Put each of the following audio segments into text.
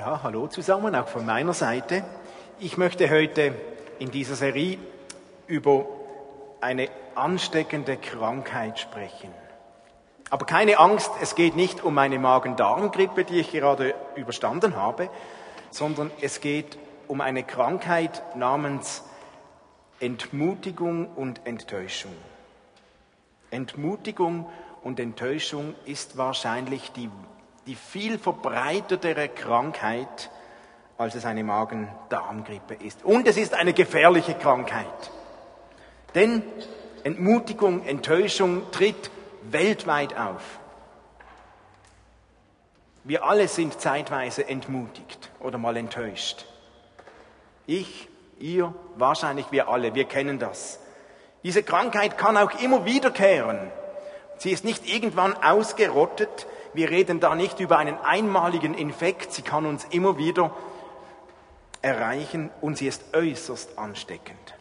Ja, hallo zusammen, auch von meiner Seite. Ich möchte heute in dieser Serie über eine ansteckende Krankheit sprechen. Aber keine Angst, es geht nicht um eine Magen-Darm-Grippe, die ich gerade überstanden habe, sondern es geht um eine Krankheit namens Entmutigung und Enttäuschung. Entmutigung und Enttäuschung ist wahrscheinlich die die viel verbreitetere Krankheit, als es eine Magen-Darm-Grippe ist. Und es ist eine gefährliche Krankheit. Denn Entmutigung, Enttäuschung tritt weltweit auf. Wir alle sind zeitweise entmutigt oder mal enttäuscht. Ich, ihr, wahrscheinlich wir alle, wir kennen das. Diese Krankheit kann auch immer wiederkehren. Sie ist nicht irgendwann ausgerottet, wir reden da nicht über einen einmaligen Infekt, sie kann uns immer wieder erreichen und sie ist äußerst ansteckend.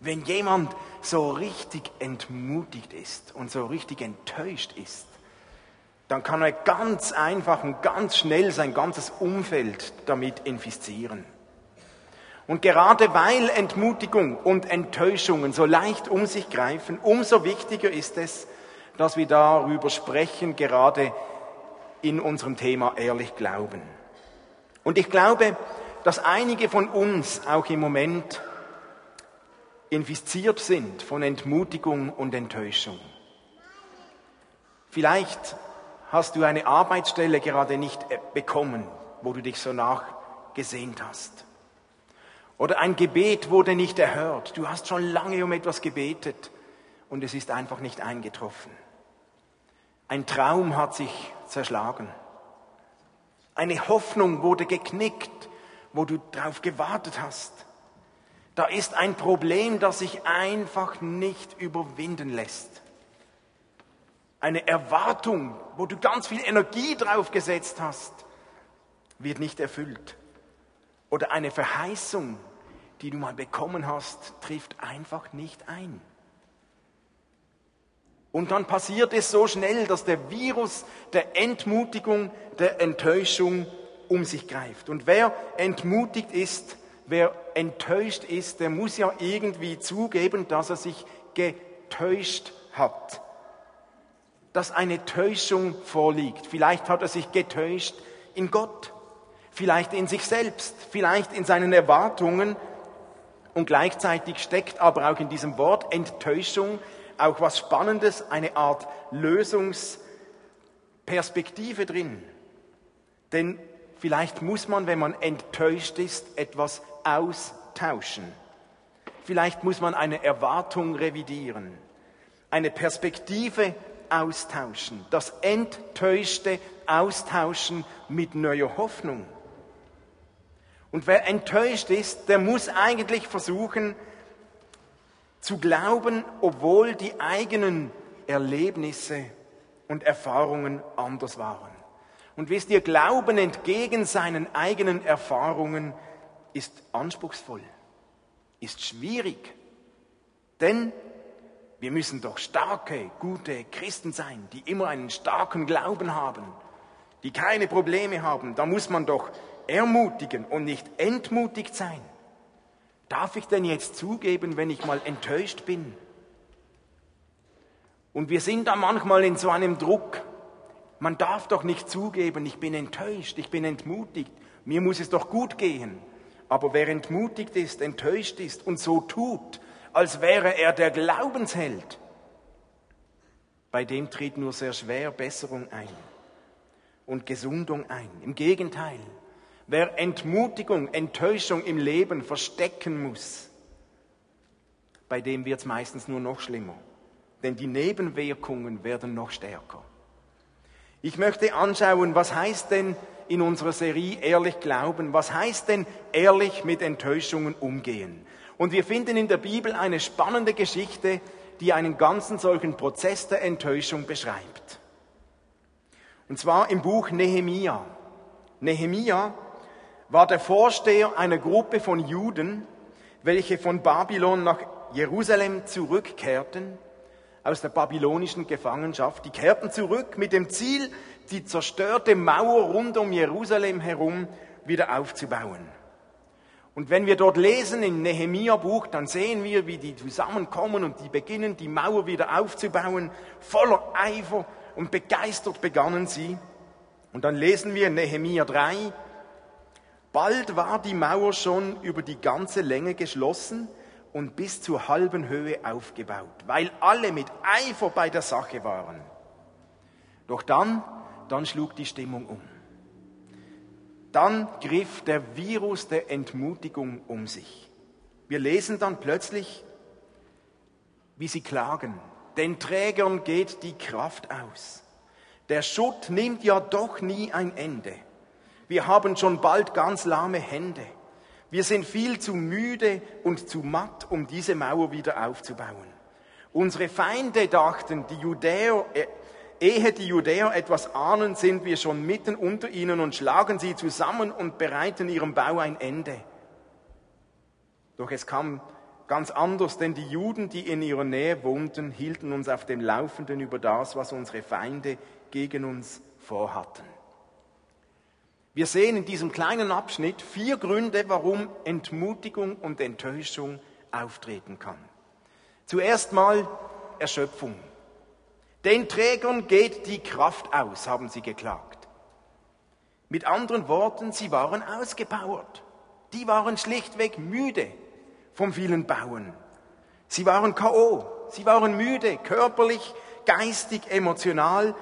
Wenn jemand so richtig entmutigt ist und so richtig enttäuscht ist, dann kann er ganz einfach und ganz schnell sein ganzes Umfeld damit infizieren. Und gerade weil Entmutigung und Enttäuschungen so leicht um sich greifen, umso wichtiger ist es, dass wir darüber sprechen, gerade in unserem Thema ehrlich glauben. Und ich glaube, dass einige von uns auch im Moment infiziert sind von Entmutigung und Enttäuschung. Vielleicht hast du eine Arbeitsstelle gerade nicht bekommen, wo du dich so nachgesehnt hast. Oder ein Gebet wurde nicht erhört. Du hast schon lange um etwas gebetet und es ist einfach nicht eingetroffen. Ein Traum hat sich zerschlagen. Eine Hoffnung wurde geknickt, wo du drauf gewartet hast. Da ist ein Problem, das sich einfach nicht überwinden lässt. Eine Erwartung, wo du ganz viel Energie drauf gesetzt hast, wird nicht erfüllt. Oder eine Verheißung, die du mal bekommen hast, trifft einfach nicht ein. Und dann passiert es so schnell, dass der Virus der Entmutigung, der Enttäuschung um sich greift. Und wer entmutigt ist, wer enttäuscht ist, der muss ja irgendwie zugeben, dass er sich getäuscht hat. Dass eine Täuschung vorliegt. Vielleicht hat er sich getäuscht in Gott, vielleicht in sich selbst, vielleicht in seinen Erwartungen. Und gleichzeitig steckt aber auch in diesem Wort Enttäuschung auch was Spannendes, eine Art Lösungsperspektive drin. Denn vielleicht muss man, wenn man enttäuscht ist, etwas austauschen. Vielleicht muss man eine Erwartung revidieren, eine Perspektive austauschen, das Enttäuschte austauschen mit neuer Hoffnung. Und wer enttäuscht ist, der muss eigentlich versuchen, zu glauben, obwohl die eigenen Erlebnisse und Erfahrungen anders waren. Und wisst ihr, Glauben entgegen seinen eigenen Erfahrungen ist anspruchsvoll, ist schwierig. Denn wir müssen doch starke, gute Christen sein, die immer einen starken Glauben haben, die keine Probleme haben. Da muss man doch ermutigen und nicht entmutigt sein. Darf ich denn jetzt zugeben, wenn ich mal enttäuscht bin? Und wir sind da manchmal in so einem Druck. Man darf doch nicht zugeben, ich bin enttäuscht, ich bin entmutigt, mir muss es doch gut gehen. Aber wer entmutigt ist, enttäuscht ist und so tut, als wäre er der Glaubensheld, bei dem tritt nur sehr schwer Besserung ein und Gesundung ein. Im Gegenteil, Wer Entmutigung, Enttäuschung im Leben verstecken muss, bei dem wird es meistens nur noch schlimmer. Denn die Nebenwirkungen werden noch stärker. Ich möchte anschauen, was heißt denn in unserer Serie ehrlich glauben? Was heißt denn ehrlich mit Enttäuschungen umgehen? Und wir finden in der Bibel eine spannende Geschichte, die einen ganzen solchen Prozess der Enttäuschung beschreibt. Und zwar im Buch Nehemia. Nehemia war der Vorsteher einer Gruppe von Juden, welche von Babylon nach Jerusalem zurückkehrten, aus der babylonischen Gefangenschaft. Die kehrten zurück mit dem Ziel, die zerstörte Mauer rund um Jerusalem herum wieder aufzubauen. Und wenn wir dort lesen im Nehemia-Buch, dann sehen wir, wie die zusammenkommen und die beginnen, die Mauer wieder aufzubauen. Voller Eifer und begeistert begannen sie. Und dann lesen wir Nehemia 3, bald war die Mauer schon über die ganze Länge geschlossen und bis zur halben Höhe aufgebaut, weil alle mit Eifer bei der Sache waren. Doch dann, dann schlug die Stimmung um. Dann griff der Virus der Entmutigung um sich. Wir lesen dann plötzlich, wie sie klagen. Den Trägern geht die Kraft aus. Der Schutt nimmt ja doch nie ein Ende. Wir haben schon bald ganz lahme Hände. Wir sind viel zu müde und zu matt, um diese Mauer wieder aufzubauen. Unsere Feinde dachten, die Judäer, äh, ehe die Judäer etwas ahnen, sind wir schon mitten unter ihnen und schlagen sie zusammen und bereiten ihrem Bau ein Ende. Doch es kam ganz anders, denn die Juden, die in ihrer Nähe wohnten, hielten uns auf dem Laufenden über das, was unsere Feinde gegen uns vorhatten. Wir sehen in diesem kleinen Abschnitt vier Gründe, warum Entmutigung und Enttäuschung auftreten kann. Zuerst mal Erschöpfung. Den Trägern geht die Kraft aus, haben sie geklagt. Mit anderen Worten, sie waren ausgepowert. Die waren schlichtweg müde vom vielen Bauen. Sie waren KO, sie waren müde, körperlich, geistig, emotional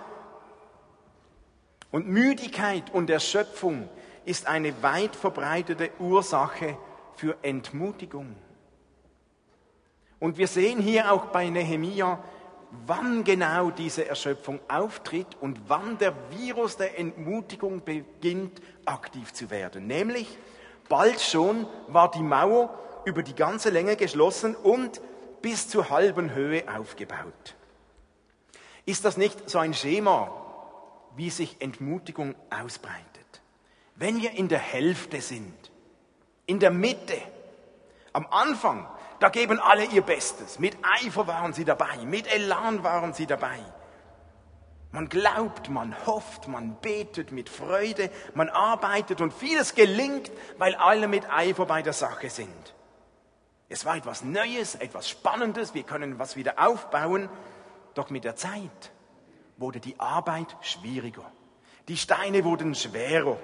und Müdigkeit und Erschöpfung ist eine weit verbreitete Ursache für Entmutigung. Und wir sehen hier auch bei Nehemia, wann genau diese Erschöpfung auftritt und wann der Virus der Entmutigung beginnt aktiv zu werden. Nämlich, bald schon war die Mauer über die ganze Länge geschlossen und bis zur halben Höhe aufgebaut. Ist das nicht so ein Schema, wie sich Entmutigung ausbreitet. Wenn wir in der Hälfte sind, in der Mitte, am Anfang, da geben alle ihr Bestes. Mit Eifer waren sie dabei, mit Elan waren sie dabei. Man glaubt, man hofft, man betet mit Freude, man arbeitet und vieles gelingt, weil alle mit Eifer bei der Sache sind. Es war etwas Neues, etwas Spannendes, wir können was wieder aufbauen, doch mit der Zeit wurde die Arbeit schwieriger. Die Steine wurden schwerer,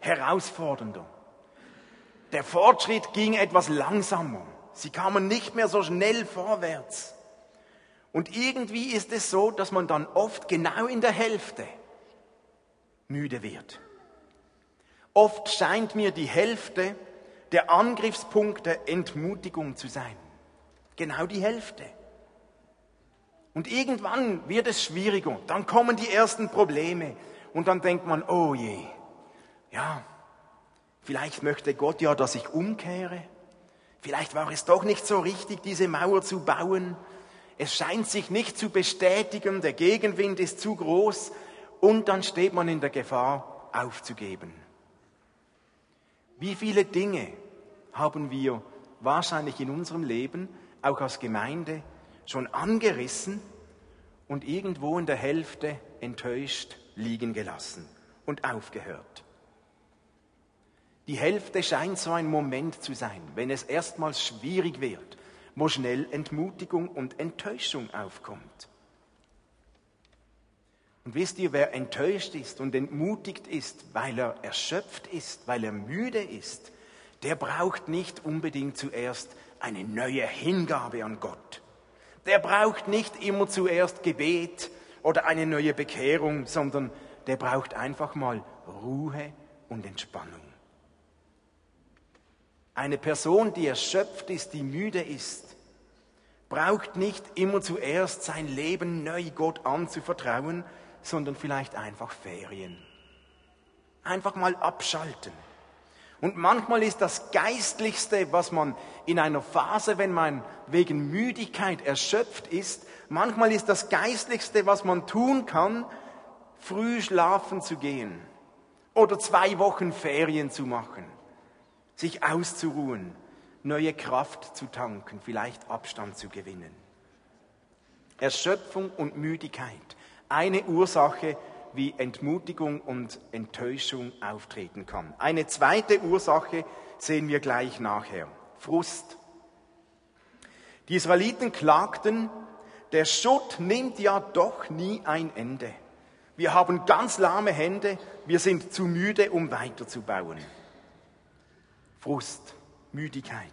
herausfordernder. Der Fortschritt ging etwas langsamer. Sie kamen nicht mehr so schnell vorwärts. Und irgendwie ist es so, dass man dann oft genau in der Hälfte müde wird. Oft scheint mir die Hälfte der Angriffspunkt der Entmutigung zu sein. Genau die Hälfte. Und irgendwann wird es schwieriger. Dann kommen die ersten Probleme. Und dann denkt man, oh je, ja, vielleicht möchte Gott ja, dass ich umkehre. Vielleicht war es doch nicht so richtig, diese Mauer zu bauen. Es scheint sich nicht zu bestätigen, der Gegenwind ist zu groß und dann steht man in der Gefahr, aufzugeben. Wie viele Dinge haben wir wahrscheinlich in unserem Leben, auch als Gemeinde, schon angerissen und irgendwo in der Hälfte enttäuscht liegen gelassen und aufgehört. Die Hälfte scheint so ein Moment zu sein, wenn es erstmals schwierig wird, wo schnell Entmutigung und Enttäuschung aufkommt. Und wisst ihr, wer enttäuscht ist und entmutigt ist, weil er erschöpft ist, weil er müde ist, der braucht nicht unbedingt zuerst eine neue Hingabe an Gott der braucht nicht immer zuerst Gebet oder eine neue Bekehrung, sondern der braucht einfach mal Ruhe und Entspannung. Eine Person, die erschöpft ist, die müde ist, braucht nicht immer zuerst sein Leben neu Gott anzuvertrauen, sondern vielleicht einfach Ferien. Einfach mal abschalten. Und manchmal ist das Geistlichste, was man in einer Phase, wenn man wegen Müdigkeit erschöpft ist, manchmal ist das Geistlichste, was man tun kann, früh schlafen zu gehen oder zwei Wochen Ferien zu machen, sich auszuruhen, neue Kraft zu tanken, vielleicht Abstand zu gewinnen. Erschöpfung und Müdigkeit, eine Ursache, wie Entmutigung und Enttäuschung auftreten kann. Eine zweite Ursache sehen wir gleich nachher. Frust. Die Israeliten klagten, der Schutt nimmt ja doch nie ein Ende. Wir haben ganz lahme Hände, wir sind zu müde, um weiterzubauen. Frust, Müdigkeit.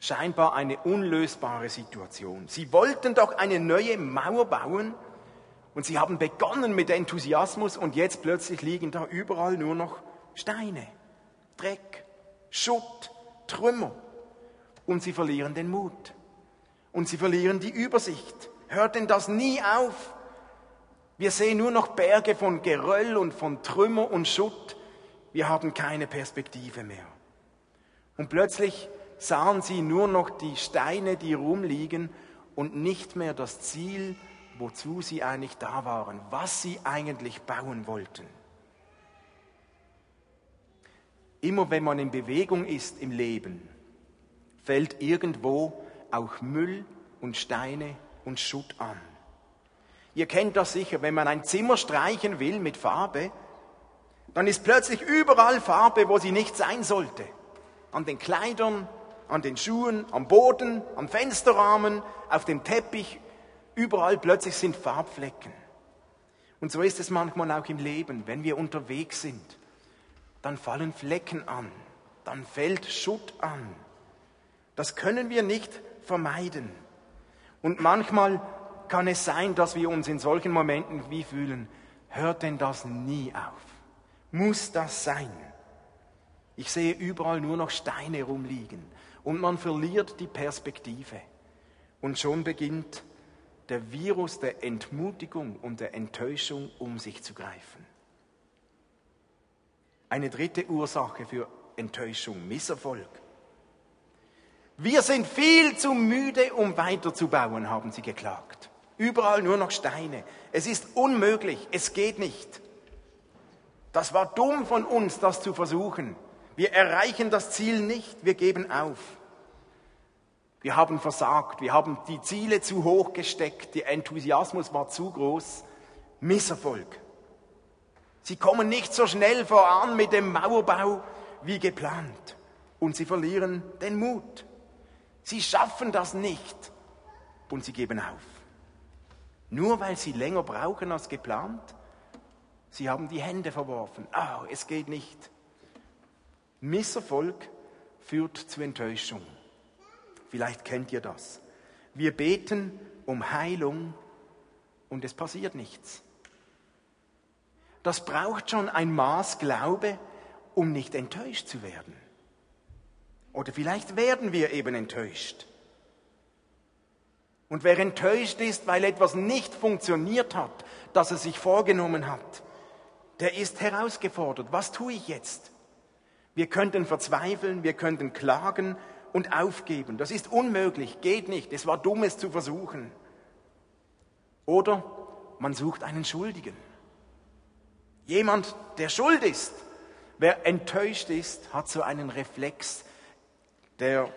Scheinbar eine unlösbare Situation. Sie wollten doch eine neue Mauer bauen und sie haben begonnen mit Enthusiasmus und jetzt plötzlich liegen da überall nur noch Steine, Dreck, Schutt, Trümmer und sie verlieren den Mut und sie verlieren die Übersicht. Hört denn das nie auf? Wir sehen nur noch Berge von Geröll und von Trümmer und Schutt. Wir haben keine Perspektive mehr. Und plötzlich sahen sie nur noch die Steine, die rumliegen und nicht mehr das Ziel, wozu sie eigentlich da waren, was sie eigentlich bauen wollten. Immer wenn man in Bewegung ist im Leben, fällt irgendwo auch Müll und Steine und Schutt an. Ihr kennt das sicher, wenn man ein Zimmer streichen will mit Farbe, dann ist plötzlich überall Farbe, wo sie nicht sein sollte. An den Kleidern, an den Schuhen, am Boden, am Fensterrahmen, auf dem Teppich, überall plötzlich sind Farbflecken. Und so ist es manchmal auch im Leben, wenn wir unterwegs sind, dann fallen Flecken an, dann fällt Schutt an. Das können wir nicht vermeiden. Und manchmal kann es sein, dass wir uns in solchen Momenten wie fühlen, hört denn das nie auf? Muss das sein? Ich sehe überall nur noch Steine rumliegen und man verliert die Perspektive. Und schon beginnt der Virus der Entmutigung und der Enttäuschung um sich zu greifen. Eine dritte Ursache für Enttäuschung, Misserfolg. Wir sind viel zu müde, um weiterzubauen, haben sie geklagt. Überall nur noch Steine. Es ist unmöglich, es geht nicht. Das war dumm von uns, das zu versuchen. Wir erreichen das Ziel nicht, wir geben auf. Wir haben versagt, wir haben die Ziele zu hoch gesteckt, der Enthusiasmus war zu groß. Misserfolg. Sie kommen nicht so schnell voran mit dem Mauerbau wie geplant und sie verlieren den Mut. Sie schaffen das nicht und sie geben auf. Nur weil sie länger brauchen als geplant, sie haben die Hände verworfen. Oh, es geht nicht. Misserfolg führt zu Enttäuschung. Vielleicht kennt ihr das. Wir beten um Heilung und es passiert nichts. Das braucht schon ein Maß Glaube, um nicht enttäuscht zu werden. Oder vielleicht werden wir eben enttäuscht. Und wer enttäuscht ist, weil etwas nicht funktioniert hat, das er sich vorgenommen hat, der ist herausgefordert. Was tue ich jetzt? Wir könnten verzweifeln, wir könnten klagen und aufgeben. Das ist unmöglich, geht nicht. Es war dumm, es zu versuchen. Oder man sucht einen Schuldigen. Jemand, der schuld ist. Wer enttäuscht ist, hat so einen Reflex, der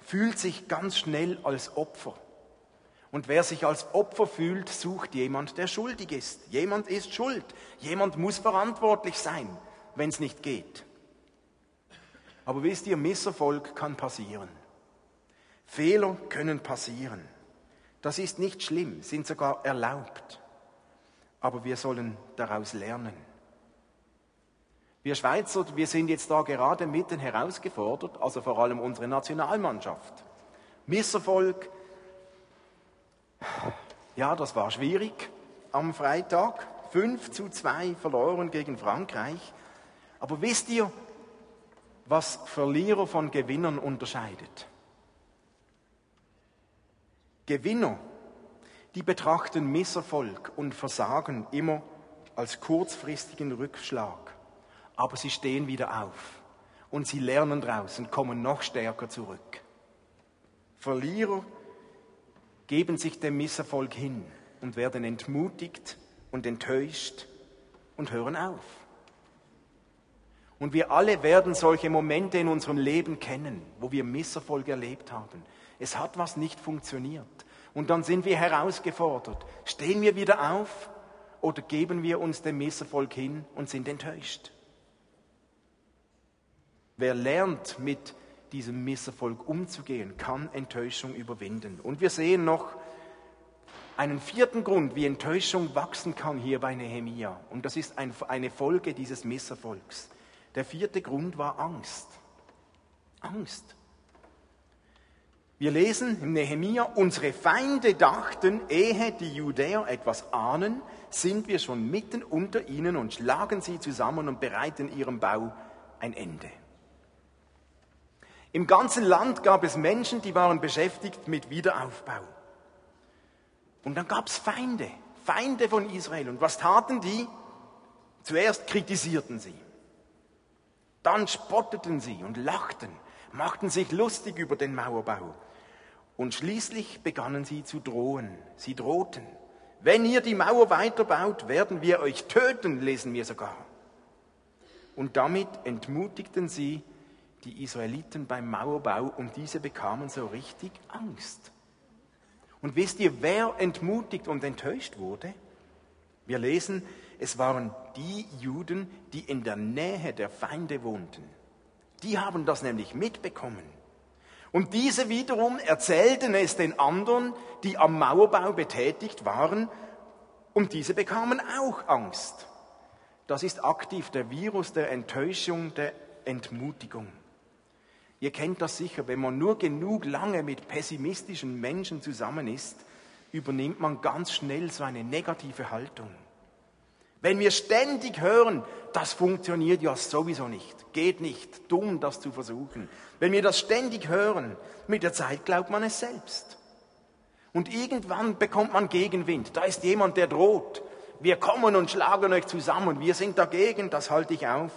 fühlt sich ganz schnell als Opfer. Und wer sich als Opfer fühlt, sucht jemand, der schuldig ist. Jemand ist schuld. Jemand muss verantwortlich sein, wenn es nicht geht. Aber wisst ihr, Misserfolg kann passieren. Fehler können passieren. Das ist nicht schlimm, sind sogar erlaubt. Aber wir sollen daraus lernen. Wir Schweizer, wir sind jetzt da gerade mitten herausgefordert, also vor allem unsere Nationalmannschaft. Misserfolg, ja, das war schwierig am Freitag. 5 zu 2 verloren gegen Frankreich. Aber wisst ihr, was Verlierer von Gewinnern unterscheidet? Gewinner, die betrachten Misserfolg und Versagen immer als kurzfristigen Rückschlag aber sie stehen wieder auf und sie lernen daraus und kommen noch stärker zurück. Verlierer geben sich dem Misserfolg hin und werden entmutigt und enttäuscht und hören auf. Und wir alle werden solche Momente in unserem Leben kennen, wo wir Misserfolg erlebt haben. Es hat was nicht funktioniert. Und dann sind wir herausgefordert. Stehen wir wieder auf oder geben wir uns dem Misserfolg hin und sind enttäuscht? Wer lernt, mit diesem Misserfolg umzugehen, kann Enttäuschung überwinden. Und wir sehen noch einen vierten Grund, wie Enttäuschung wachsen kann hier bei Nehemia. Und das ist eine Folge dieses Misserfolgs. Der vierte Grund war Angst. Angst. Wir lesen im Nehemia, unsere Feinde dachten, ehe die Judäer etwas ahnen, sind wir schon mitten unter ihnen und schlagen sie zusammen und bereiten ihrem Bau ein Ende. Im ganzen Land gab es Menschen, die waren beschäftigt mit Wiederaufbau. Und dann gab es Feinde, Feinde von Israel. Und was taten die? Zuerst kritisierten sie. Dann spotteten sie und lachten, machten sich lustig über den Mauerbau. Und schließlich begannen sie zu drohen. Sie drohten. Wenn ihr die Mauer weiterbaut, werden wir euch töten, lesen wir sogar. Und damit entmutigten sie die Israeliten beim Mauerbau und diese bekamen so richtig Angst. Und wisst ihr, wer entmutigt und enttäuscht wurde? Wir lesen, es waren die Juden, die in der Nähe der Feinde wohnten. Die haben das nämlich mitbekommen. Und diese wiederum erzählten es den anderen, die am Mauerbau betätigt waren, und diese bekamen auch Angst. Das ist aktiv der Virus der Enttäuschung, der Entmutigung. Ihr kennt das sicher, wenn man nur genug lange mit pessimistischen Menschen zusammen ist, übernimmt man ganz schnell so eine negative Haltung. Wenn wir ständig hören, das funktioniert ja sowieso nicht, geht nicht, dumm das zu versuchen. Wenn wir das ständig hören, mit der Zeit glaubt man es selbst. Und irgendwann bekommt man Gegenwind. Da ist jemand, der droht. Wir kommen und schlagen euch zusammen. Wir sind dagegen, das halte ich auf.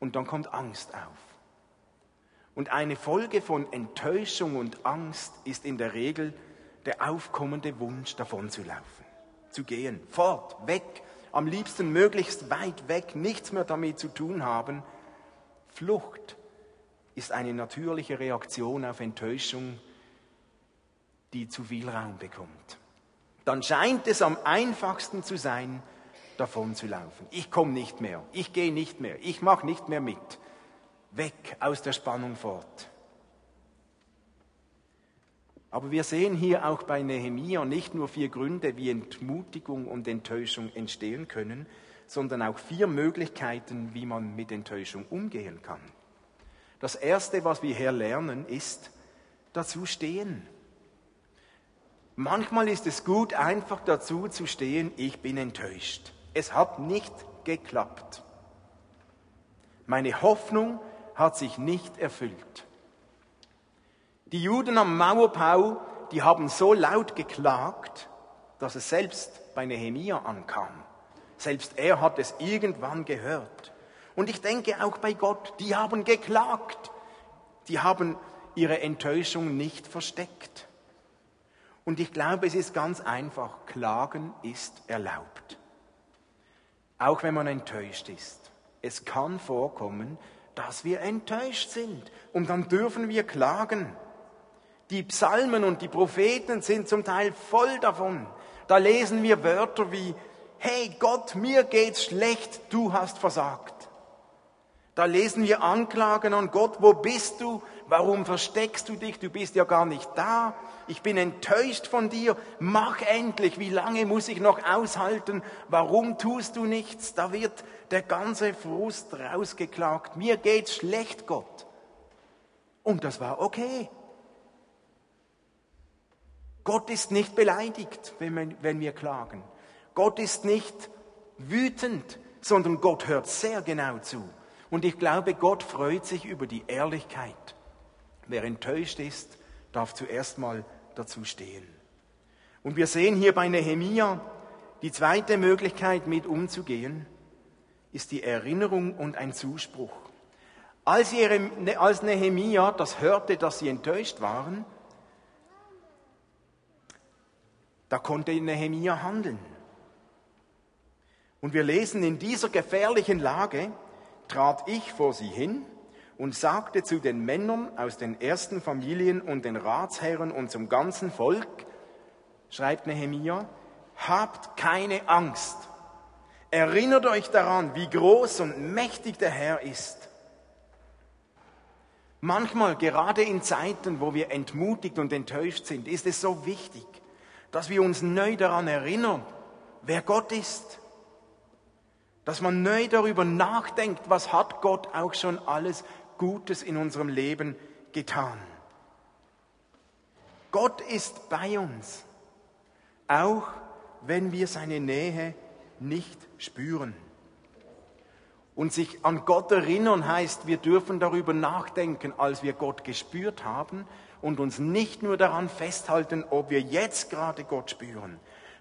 Und dann kommt Angst auf. Und eine Folge von Enttäuschung und Angst ist in der Regel der aufkommende Wunsch, davon zu laufen, zu gehen, fort, weg, am liebsten möglichst weit weg, nichts mehr damit zu tun haben. Flucht ist eine natürliche Reaktion auf Enttäuschung, die zu viel Raum bekommt. Dann scheint es am einfachsten zu sein, davon zu laufen. Ich komme nicht mehr, ich gehe nicht mehr, ich mache nicht mehr mit weg aus der Spannung fort. Aber wir sehen hier auch bei Nehemia nicht nur vier Gründe, wie Entmutigung und Enttäuschung entstehen können, sondern auch vier Möglichkeiten, wie man mit Enttäuschung umgehen kann. Das Erste, was wir hier lernen, ist dazu stehen. Manchmal ist es gut, einfach dazu zu stehen, ich bin enttäuscht. Es hat nicht geklappt. Meine Hoffnung hat sich nicht erfüllt. Die Juden am Mauerbau, die haben so laut geklagt, dass es selbst bei Nehemia ankam. Selbst er hat es irgendwann gehört. Und ich denke auch bei Gott, die haben geklagt. Die haben ihre Enttäuschung nicht versteckt. Und ich glaube, es ist ganz einfach, Klagen ist erlaubt. Auch wenn man enttäuscht ist. Es kann vorkommen, dass wir enttäuscht sind. Und dann dürfen wir klagen. Die Psalmen und die Propheten sind zum Teil voll davon. Da lesen wir Wörter wie, hey Gott, mir geht's schlecht, du hast versagt. Da lesen wir Anklagen an Gott, wo bist du? Warum versteckst du dich? Du bist ja gar nicht da. Ich bin enttäuscht von dir. Mach endlich. Wie lange muss ich noch aushalten? Warum tust du nichts? Da wird der ganze Frust rausgeklagt. Mir geht's schlecht, Gott. Und das war okay. Gott ist nicht beleidigt, wenn wir, klagen. Gott ist nicht wütend, sondern Gott hört sehr genau zu. Und ich glaube, Gott freut sich über die Ehrlichkeit. Wer enttäuscht ist, darf zuerst mal dazu stehen. Und wir sehen hier bei Nehemia, die zweite Möglichkeit mit umzugehen, ist die Erinnerung und ein Zuspruch. Als, als Nehemia das hörte, dass sie enttäuscht waren, da konnte Nehemia handeln. Und wir lesen, in dieser gefährlichen Lage trat ich vor sie hin und sagte zu den Männern aus den ersten Familien und den Ratsherren und zum ganzen Volk, schreibt Nehemia, habt keine Angst. Erinnert euch daran, wie groß und mächtig der Herr ist. Manchmal, gerade in Zeiten, wo wir entmutigt und enttäuscht sind, ist es so wichtig, dass wir uns neu daran erinnern, wer Gott ist. Dass man neu darüber nachdenkt, was hat Gott auch schon alles Gutes in unserem Leben getan. Gott ist bei uns, auch wenn wir seine Nähe nicht spüren. Und sich an Gott erinnern heißt, wir dürfen darüber nachdenken, als wir Gott gespürt haben und uns nicht nur daran festhalten, ob wir jetzt gerade Gott spüren.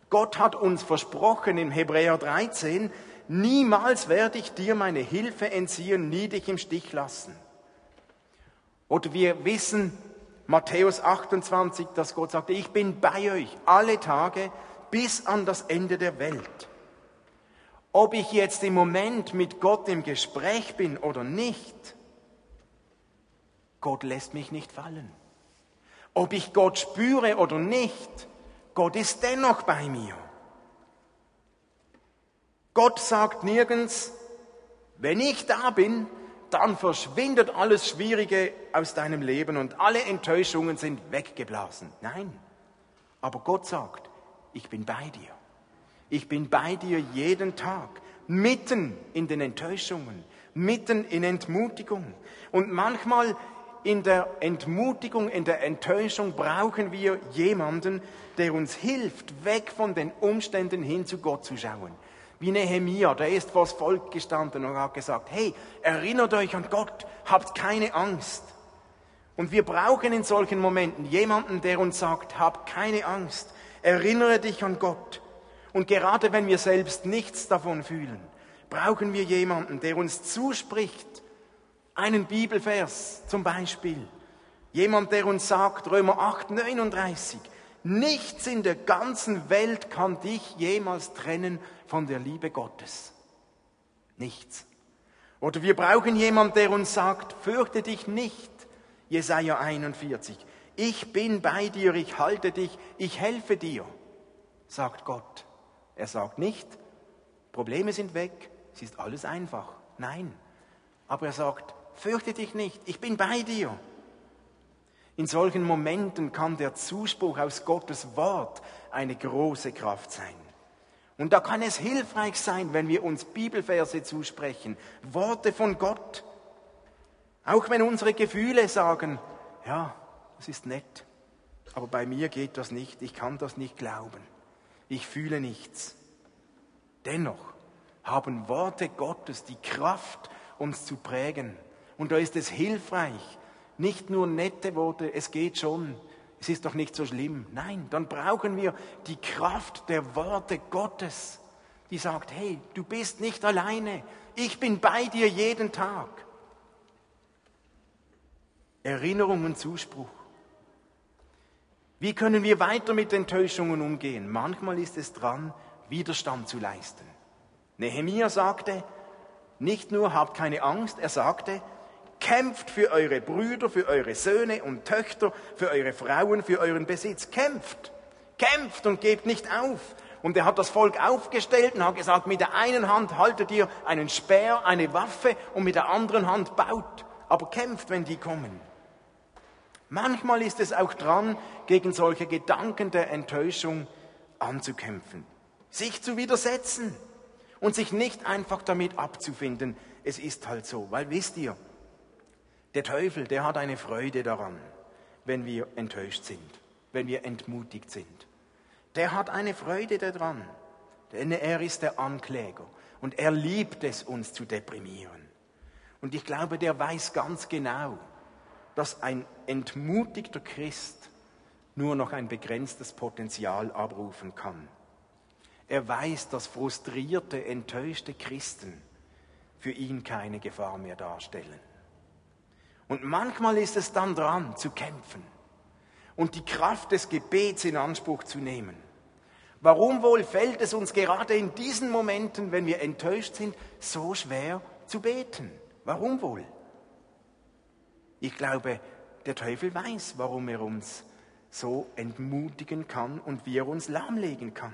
Gott hat uns versprochen in Hebräer 13, niemals werde ich dir meine Hilfe entziehen, nie dich im Stich lassen. Oder wir wissen, Matthäus 28, dass Gott sagte, ich bin bei euch alle Tage bis an das Ende der Welt. Ob ich jetzt im Moment mit Gott im Gespräch bin oder nicht, Gott lässt mich nicht fallen. Ob ich Gott spüre oder nicht, Gott ist dennoch bei mir. Gott sagt nirgends, wenn ich da bin, dann verschwindet alles Schwierige aus deinem Leben und alle Enttäuschungen sind weggeblasen. Nein, aber Gott sagt, ich bin bei dir. Ich bin bei dir jeden Tag, mitten in den Enttäuschungen, mitten in Entmutigung. Und manchmal in der Entmutigung, in der Enttäuschung brauchen wir jemanden, der uns hilft, weg von den Umständen hin zu Gott zu schauen. Wie Nehemia, der ist vor das Volk gestanden und hat gesagt, hey, erinnert euch an Gott, habt keine Angst. Und wir brauchen in solchen Momenten jemanden, der uns sagt, habt keine Angst, erinnere dich an Gott. Und gerade wenn wir selbst nichts davon fühlen, brauchen wir jemanden, der uns zuspricht, einen Bibelvers zum Beispiel. Jemand, der uns sagt, Römer 8, 39, nichts in der ganzen Welt kann dich jemals trennen von der Liebe Gottes. Nichts. Oder wir brauchen jemanden, der uns sagt, fürchte dich nicht. Jesaja 41. Ich bin bei dir, ich halte dich, ich helfe dir, sagt Gott. Er sagt nicht, Probleme sind weg, es ist alles einfach. Nein. Aber er sagt, fürchte dich nicht, ich bin bei dir. In solchen Momenten kann der Zuspruch aus Gottes Wort eine große Kraft sein. Und da kann es hilfreich sein, wenn wir uns Bibelverse zusprechen, Worte von Gott. Auch wenn unsere Gefühle sagen, ja, das ist nett, aber bei mir geht das nicht, ich kann das nicht glauben, ich fühle nichts. Dennoch haben Worte Gottes die Kraft, uns zu prägen. Und da ist es hilfreich, nicht nur nette Worte, es geht schon, es ist doch nicht so schlimm. Nein, dann brauchen wir die Kraft der Worte Gottes, die sagt, hey, du bist nicht alleine, ich bin bei dir jeden Tag. Erinnerung und Zuspruch. Wie können wir weiter mit Enttäuschungen umgehen? Manchmal ist es dran, Widerstand zu leisten. Nehemia sagte, nicht nur habt keine Angst, er sagte, kämpft für eure Brüder, für eure Söhne und Töchter, für eure Frauen, für euren Besitz. Kämpft, kämpft und gebt nicht auf. Und er hat das Volk aufgestellt und hat gesagt, mit der einen Hand haltet ihr einen Speer, eine Waffe und mit der anderen Hand baut. Aber kämpft, wenn die kommen. Manchmal ist es auch dran, gegen solche Gedanken der Enttäuschung anzukämpfen, sich zu widersetzen und sich nicht einfach damit abzufinden, es ist halt so. Weil wisst ihr, der Teufel, der hat eine Freude daran, wenn wir enttäuscht sind, wenn wir entmutigt sind. Der hat eine Freude daran, denn er ist der Ankläger und er liebt es, uns zu deprimieren. Und ich glaube, der weiß ganz genau, dass ein entmutigter Christ nur noch ein begrenztes Potenzial abrufen kann. Er weiß, dass frustrierte, enttäuschte Christen für ihn keine Gefahr mehr darstellen. Und manchmal ist es dann dran zu kämpfen und die Kraft des Gebets in Anspruch zu nehmen. Warum wohl fällt es uns gerade in diesen Momenten, wenn wir enttäuscht sind, so schwer zu beten? Warum wohl? Ich glaube, der Teufel weiß, warum er uns so entmutigen kann und wie er uns lahmlegen kann.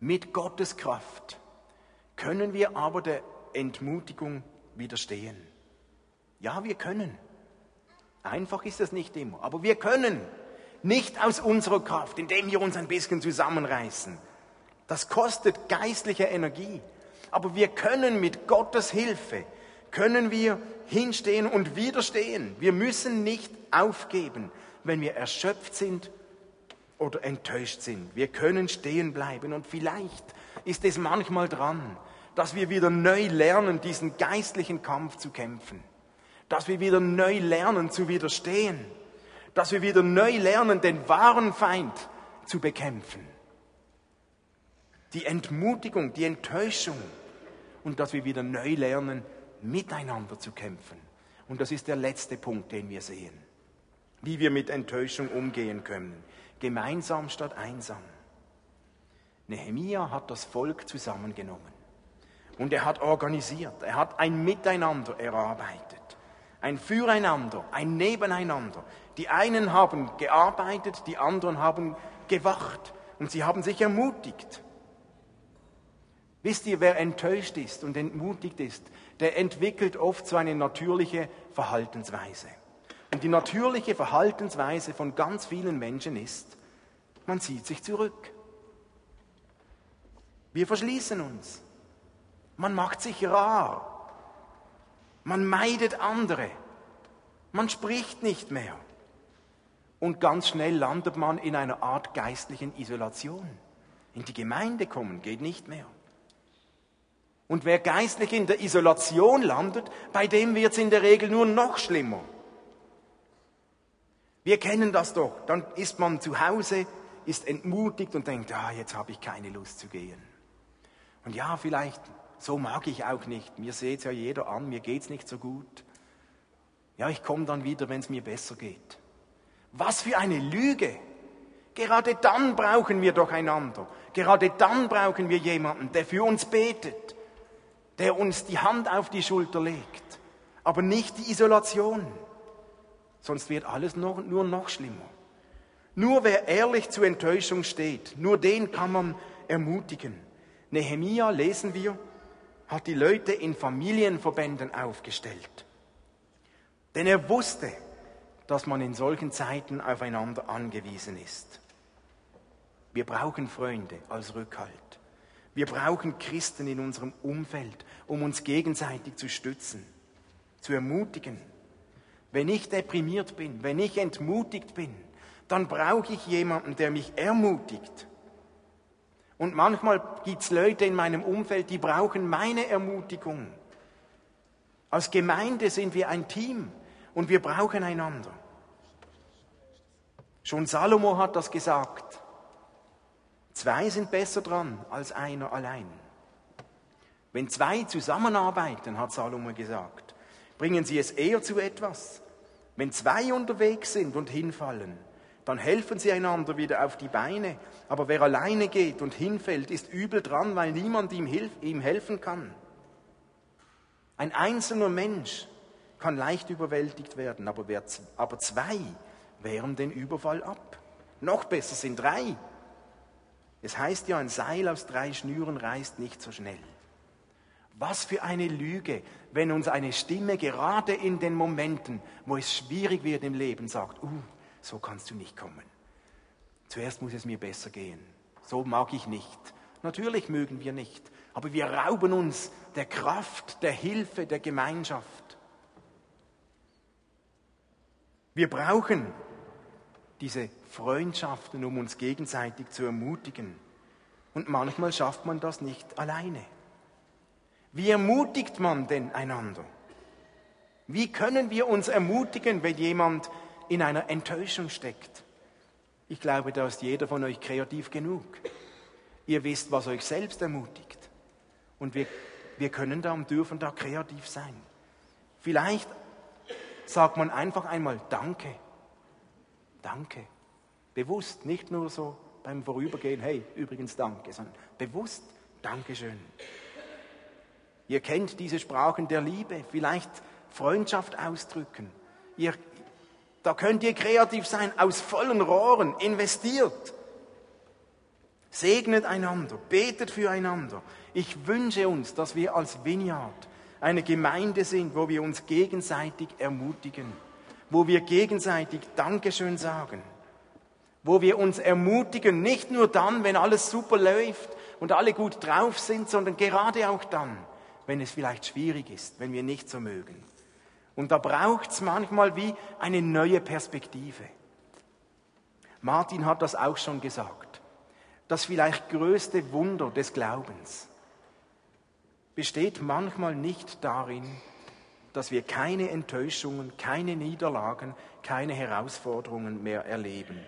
Mit Gottes Kraft können wir aber der Entmutigung widerstehen. Ja, wir können. Einfach ist das nicht immer, aber wir können. Nicht aus unserer Kraft, indem wir uns ein bisschen zusammenreißen. Das kostet geistliche Energie. Aber wir können mit Gottes Hilfe, können wir hinstehen und widerstehen. Wir müssen nicht aufgeben, wenn wir erschöpft sind oder enttäuscht sind. Wir können stehen bleiben und vielleicht ist es manchmal dran, dass wir wieder neu lernen, diesen geistlichen Kampf zu kämpfen. Dass wir wieder neu lernen zu widerstehen. Dass wir wieder neu lernen, den wahren Feind zu bekämpfen. Die Entmutigung, die Enttäuschung. Und dass wir wieder neu lernen, miteinander zu kämpfen. Und das ist der letzte Punkt, den wir sehen. Wie wir mit Enttäuschung umgehen können. Gemeinsam statt einsam. Nehemia hat das Volk zusammengenommen. Und er hat organisiert, er hat ein Miteinander erarbeitet, ein Füreinander, ein Nebeneinander. Die einen haben gearbeitet, die anderen haben gewacht und sie haben sich ermutigt. Wisst ihr, wer enttäuscht ist und entmutigt ist, der entwickelt oft so eine natürliche Verhaltensweise. Und die natürliche Verhaltensweise von ganz vielen Menschen ist, man zieht sich zurück. Wir verschließen uns. Man macht sich rar. Man meidet andere. Man spricht nicht mehr. Und ganz schnell landet man in einer Art geistlichen Isolation. In die Gemeinde kommen geht nicht mehr. Und wer geistlich in der Isolation landet, bei dem wird es in der Regel nur noch schlimmer. Wir kennen das doch. Dann ist man zu Hause, ist entmutigt und denkt, ah, jetzt habe ich keine Lust zu gehen. Und ja, vielleicht so mag ich auch nicht. Mir seht ja jeder an, mir geht's nicht so gut. Ja, ich komme dann wieder, wenn es mir besser geht. Was für eine Lüge! Gerade dann brauchen wir doch einander. Gerade dann brauchen wir jemanden, der für uns betet, der uns die Hand auf die Schulter legt, aber nicht die Isolation. Sonst wird alles noch, nur noch schlimmer. Nur wer ehrlich zur Enttäuschung steht, nur den kann man ermutigen. Nehemia lesen wir, hat die Leute in Familienverbänden aufgestellt. Denn er wusste, dass man in solchen Zeiten aufeinander angewiesen ist. Wir brauchen Freunde als Rückhalt. Wir brauchen Christen in unserem Umfeld, um uns gegenseitig zu stützen, zu ermutigen. Wenn ich deprimiert bin, wenn ich entmutigt bin, dann brauche ich jemanden, der mich ermutigt und manchmal gibt es Leute in meinem Umfeld, die brauchen meine Ermutigung. Als Gemeinde sind wir ein Team und wir brauchen einander. Schon Salomo hat das gesagt. Zwei sind besser dran als einer allein. Wenn zwei zusammenarbeiten, hat Salomo gesagt, bringen sie es eher zu etwas. Wenn zwei unterwegs sind und hinfallen, dann helfen sie einander wieder auf die Beine. Aber wer alleine geht und hinfällt, ist übel dran, weil niemand ihm, hilf, ihm helfen kann. Ein einzelner Mensch kann leicht überwältigt werden, aber, wer, aber zwei wehren den Überfall ab. Noch besser sind drei. Es heißt ja, ein Seil aus drei Schnüren reißt nicht so schnell. Was für eine Lüge, wenn uns eine Stimme gerade in den Momenten, wo es schwierig wird im Leben, sagt, uh, so kannst du nicht kommen. Zuerst muss es mir besser gehen. So mag ich nicht. Natürlich mögen wir nicht, aber wir rauben uns der Kraft, der Hilfe, der Gemeinschaft. Wir brauchen diese Freundschaften, um uns gegenseitig zu ermutigen. Und manchmal schafft man das nicht alleine. Wie ermutigt man denn einander? Wie können wir uns ermutigen, wenn jemand in einer Enttäuschung steckt. Ich glaube, da ist jeder von euch kreativ genug. Ihr wisst, was euch selbst ermutigt. Und wir, wir können da und dürfen da kreativ sein. Vielleicht sagt man einfach einmal Danke. Danke. Bewusst, nicht nur so beim Vorübergehen, hey, übrigens Danke, sondern bewusst Dankeschön. Ihr kennt diese Sprachen der Liebe, vielleicht Freundschaft ausdrücken. Ihr, da könnt ihr kreativ sein, aus vollen Rohren investiert. Segnet einander, betet füreinander. Ich wünsche uns, dass wir als Vineyard eine Gemeinde sind, wo wir uns gegenseitig ermutigen, wo wir gegenseitig Dankeschön sagen, wo wir uns ermutigen, nicht nur dann, wenn alles super läuft und alle gut drauf sind, sondern gerade auch dann, wenn es vielleicht schwierig ist, wenn wir nicht so mögen. Und da braucht es manchmal wie eine neue Perspektive. Martin hat das auch schon gesagt. Das vielleicht größte Wunder des Glaubens besteht manchmal nicht darin, dass wir keine Enttäuschungen, keine Niederlagen, keine Herausforderungen mehr erleben.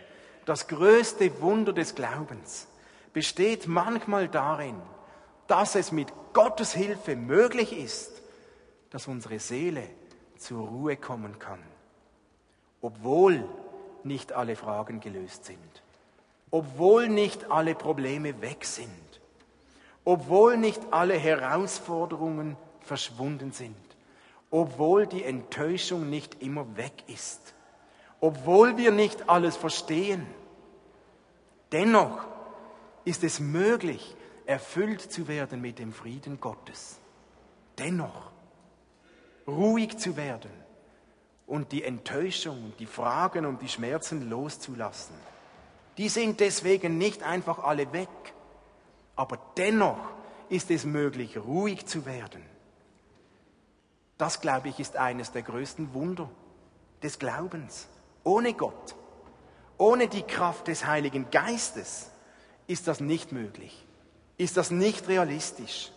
Das größte Wunder des Glaubens besteht manchmal darin, dass es mit Gottes Hilfe möglich ist, dass unsere Seele zur Ruhe kommen kann, obwohl nicht alle Fragen gelöst sind, obwohl nicht alle Probleme weg sind, obwohl nicht alle Herausforderungen verschwunden sind, obwohl die Enttäuschung nicht immer weg ist, obwohl wir nicht alles verstehen. Dennoch ist es möglich, erfüllt zu werden mit dem Frieden Gottes. Dennoch ruhig zu werden und die Enttäuschung, die Fragen und die Schmerzen loszulassen. Die sind deswegen nicht einfach alle weg, aber dennoch ist es möglich, ruhig zu werden. Das, glaube ich, ist eines der größten Wunder des Glaubens. Ohne Gott, ohne die Kraft des Heiligen Geistes ist das nicht möglich, ist das nicht realistisch.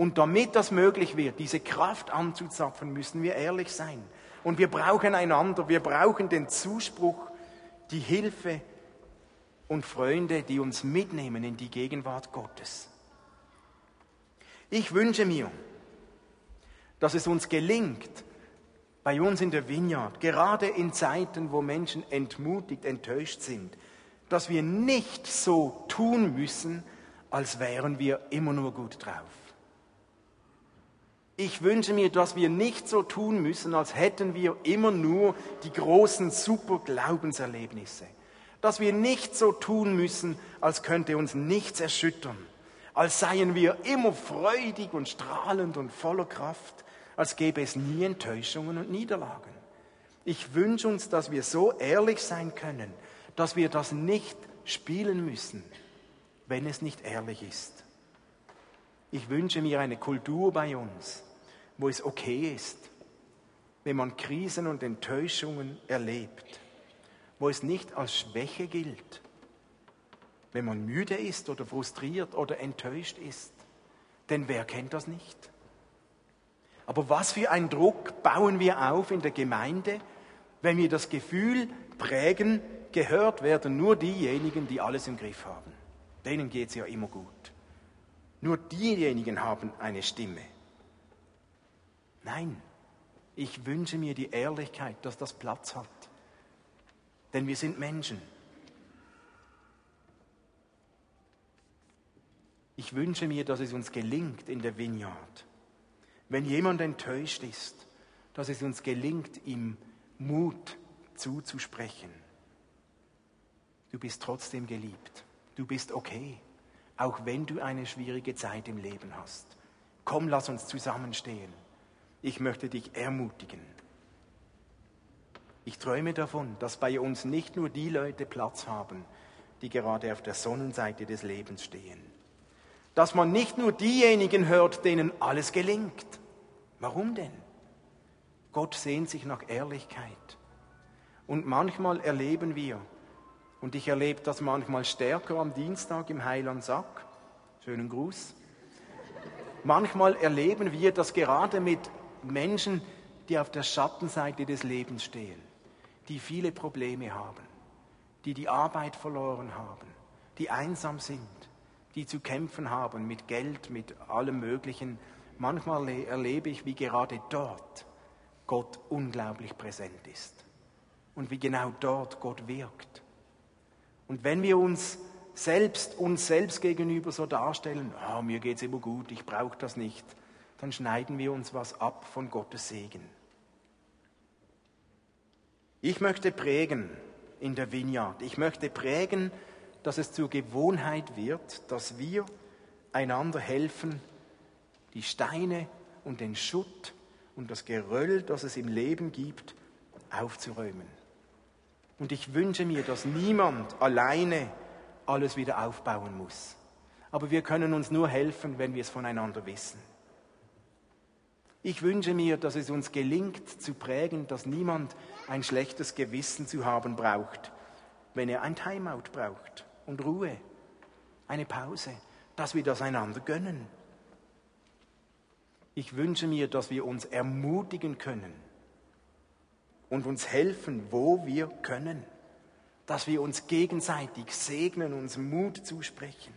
Und damit das möglich wird, diese Kraft anzuzapfen, müssen wir ehrlich sein. Und wir brauchen einander, wir brauchen den Zuspruch, die Hilfe und Freunde, die uns mitnehmen in die Gegenwart Gottes. Ich wünsche mir, dass es uns gelingt, bei uns in der Vineyard, gerade in Zeiten, wo Menschen entmutigt, enttäuscht sind, dass wir nicht so tun müssen, als wären wir immer nur gut drauf. Ich wünsche mir, dass wir nicht so tun müssen, als hätten wir immer nur die großen super Glaubenserlebnisse. Dass wir nicht so tun müssen, als könnte uns nichts erschüttern. Als seien wir immer freudig und strahlend und voller Kraft. Als gäbe es nie Enttäuschungen und Niederlagen. Ich wünsche uns, dass wir so ehrlich sein können, dass wir das nicht spielen müssen, wenn es nicht ehrlich ist. Ich wünsche mir eine Kultur bei uns, wo es okay ist, wenn man Krisen und Enttäuschungen erlebt, wo es nicht als Schwäche gilt, wenn man müde ist oder frustriert oder enttäuscht ist. Denn wer kennt das nicht? Aber was für ein Druck bauen wir auf in der Gemeinde, wenn wir das Gefühl prägen, gehört werden nur diejenigen, die alles im Griff haben. Denen geht es ja immer gut. Nur diejenigen haben eine Stimme. Nein, ich wünsche mir die Ehrlichkeit, dass das Platz hat. Denn wir sind Menschen. Ich wünsche mir, dass es uns gelingt in der Vineyard, wenn jemand enttäuscht ist, dass es uns gelingt, ihm Mut zuzusprechen. Du bist trotzdem geliebt. Du bist okay, auch wenn du eine schwierige Zeit im Leben hast. Komm, lass uns zusammenstehen. Ich möchte dich ermutigen. Ich träume davon, dass bei uns nicht nur die Leute Platz haben, die gerade auf der Sonnenseite des Lebens stehen. Dass man nicht nur diejenigen hört, denen alles gelingt. Warum denn? Gott sehnt sich nach Ehrlichkeit. Und manchmal erleben wir, und ich erlebe das manchmal stärker am Dienstag im Heilandsack, schönen Gruß, manchmal erleben wir, dass gerade mit Menschen, die auf der Schattenseite des Lebens stehen, die viele Probleme haben, die die Arbeit verloren haben, die einsam sind, die zu kämpfen haben mit Geld, mit allem Möglichen. Manchmal erlebe ich, wie gerade dort Gott unglaublich präsent ist und wie genau dort Gott wirkt. Und wenn wir uns selbst uns selbst gegenüber so darstellen, oh, mir geht's immer gut, ich brauche das nicht, dann schneiden wir uns was ab von Gottes Segen. Ich möchte prägen in der Vineyard. Ich möchte prägen dass es zur Gewohnheit wird, dass wir einander helfen, die Steine und den Schutt und das Geröll, das es im Leben gibt, aufzuräumen. Und ich wünsche mir, dass niemand alleine alles wieder aufbauen muss. Aber wir können uns nur helfen, wenn wir es voneinander wissen. Ich wünsche mir, dass es uns gelingt zu prägen, dass niemand ein schlechtes Gewissen zu haben braucht, wenn er ein Timeout braucht und Ruhe, eine Pause, dass wir das einander gönnen. Ich wünsche mir, dass wir uns ermutigen können und uns helfen, wo wir können, dass wir uns gegenseitig segnen, uns Mut zusprechen.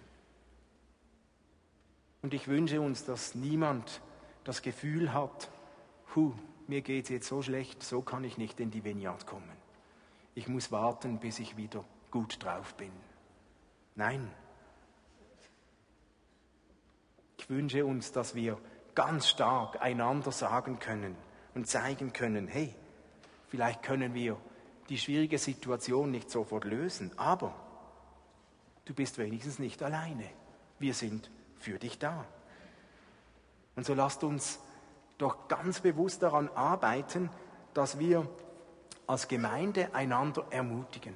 Und ich wünsche uns, dass niemand das Gefühl hat, hu, mir geht es jetzt so schlecht, so kann ich nicht in die Vineyard kommen. Ich muss warten, bis ich wieder gut drauf bin. Nein. Ich wünsche uns, dass wir ganz stark einander sagen können und zeigen können, hey, vielleicht können wir die schwierige Situation nicht sofort lösen, aber du bist wenigstens nicht alleine. Wir sind für dich da. Und so lasst uns doch ganz bewusst daran arbeiten, dass wir als Gemeinde einander ermutigen.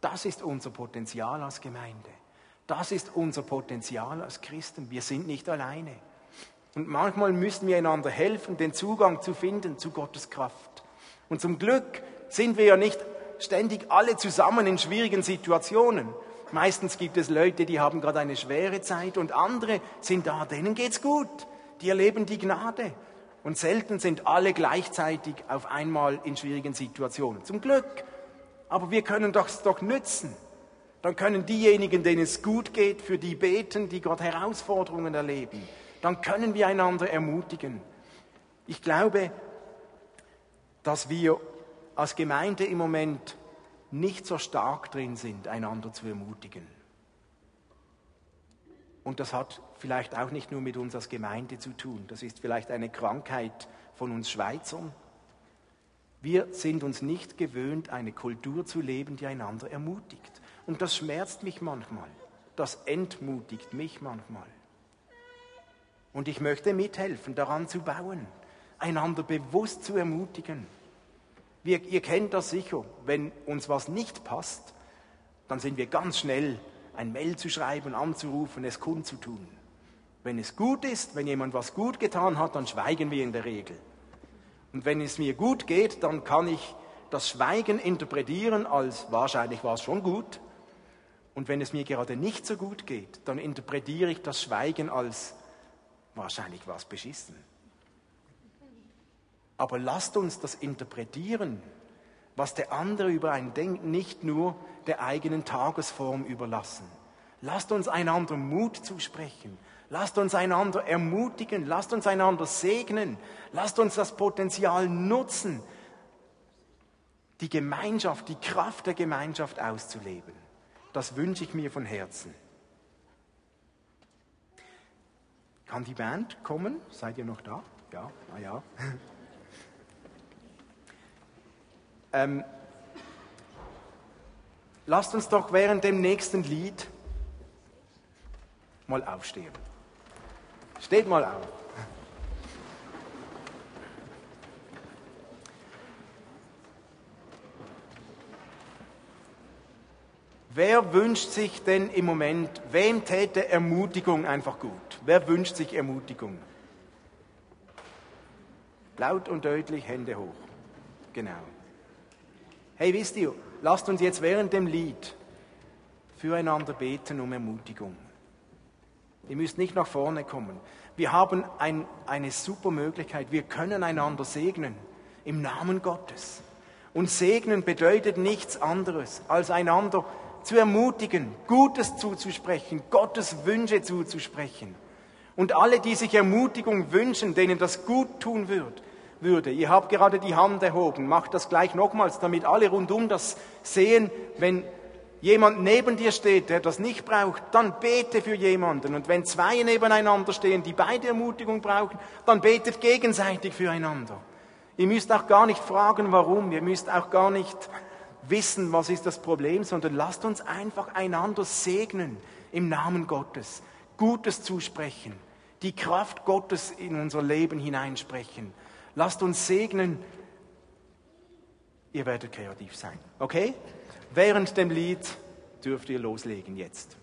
Das ist unser Potenzial als Gemeinde. Das ist unser Potenzial als Christen. Wir sind nicht alleine. Und manchmal müssen wir einander helfen, den Zugang zu finden zu Gottes Kraft. Und zum Glück sind wir ja nicht ständig alle zusammen in schwierigen Situationen. Meistens gibt es Leute, die haben gerade eine schwere Zeit und andere sind da, denen geht's gut die erleben die Gnade. Und selten sind alle gleichzeitig auf einmal in schwierigen Situationen. Zum Glück. Aber wir können das doch nützen. Dann können diejenigen, denen es gut geht, für die beten, die gerade Herausforderungen erleben. Dann können wir einander ermutigen. Ich glaube, dass wir als Gemeinde im Moment nicht so stark drin sind, einander zu ermutigen. Und das hat vielleicht auch nicht nur mit uns als Gemeinde zu tun. Das ist vielleicht eine Krankheit von uns Schweizern. Wir sind uns nicht gewöhnt, eine Kultur zu leben, die einander ermutigt. Und das schmerzt mich manchmal. Das entmutigt mich manchmal. Und ich möchte mithelfen, daran zu bauen, einander bewusst zu ermutigen. Wir, ihr kennt das sicher, wenn uns was nicht passt, dann sind wir ganz schnell ein Mail zu schreiben, anzurufen, es kundzutun. Wenn es gut ist, wenn jemand was gut getan hat, dann schweigen wir in der Regel. Und wenn es mir gut geht, dann kann ich das Schweigen interpretieren als wahrscheinlich war es schon gut. Und wenn es mir gerade nicht so gut geht, dann interpretiere ich das Schweigen als wahrscheinlich war es beschissen. Aber lasst uns das interpretieren, was der andere über einen denkt, nicht nur der eigenen Tagesform überlassen. Lasst uns einander Mut zusprechen. Lasst uns einander ermutigen. Lasst uns einander segnen. Lasst uns das Potenzial nutzen, die Gemeinschaft, die Kraft der Gemeinschaft auszuleben. Das wünsche ich mir von Herzen. Kann die Band kommen? Seid ihr noch da? Ja, ah ja. ähm, lasst uns doch während dem nächsten Lied mal aufstehen. Steht mal auf. Wer wünscht sich denn im Moment, wem täte Ermutigung einfach gut? Wer wünscht sich Ermutigung? Laut und deutlich Hände hoch. Genau. Hey, wisst ihr, lasst uns jetzt während dem Lied füreinander beten um Ermutigung. Ihr müsst nicht nach vorne kommen. Wir haben ein, eine super Möglichkeit. Wir können einander segnen im Namen Gottes. Und segnen bedeutet nichts anderes, als einander zu ermutigen, Gutes zuzusprechen, Gottes Wünsche zuzusprechen. Und alle, die sich Ermutigung wünschen, denen das gut tun wird, würde. Ihr habt gerade die Hand erhoben. Macht das gleich nochmals, damit alle rundum das sehen, wenn jemand neben dir steht, der das nicht braucht, dann bete für jemanden. Und wenn zwei nebeneinander stehen, die beide Ermutigung brauchen, dann betet gegenseitig füreinander. Ihr müsst auch gar nicht fragen, warum. Ihr müsst auch gar nicht wissen, was ist das Problem, sondern lasst uns einfach einander segnen im Namen Gottes, Gutes zusprechen, die Kraft Gottes in unser Leben hineinsprechen. Lasst uns segnen. Ihr werdet kreativ sein, okay? Während dem Lied dürft ihr loslegen jetzt.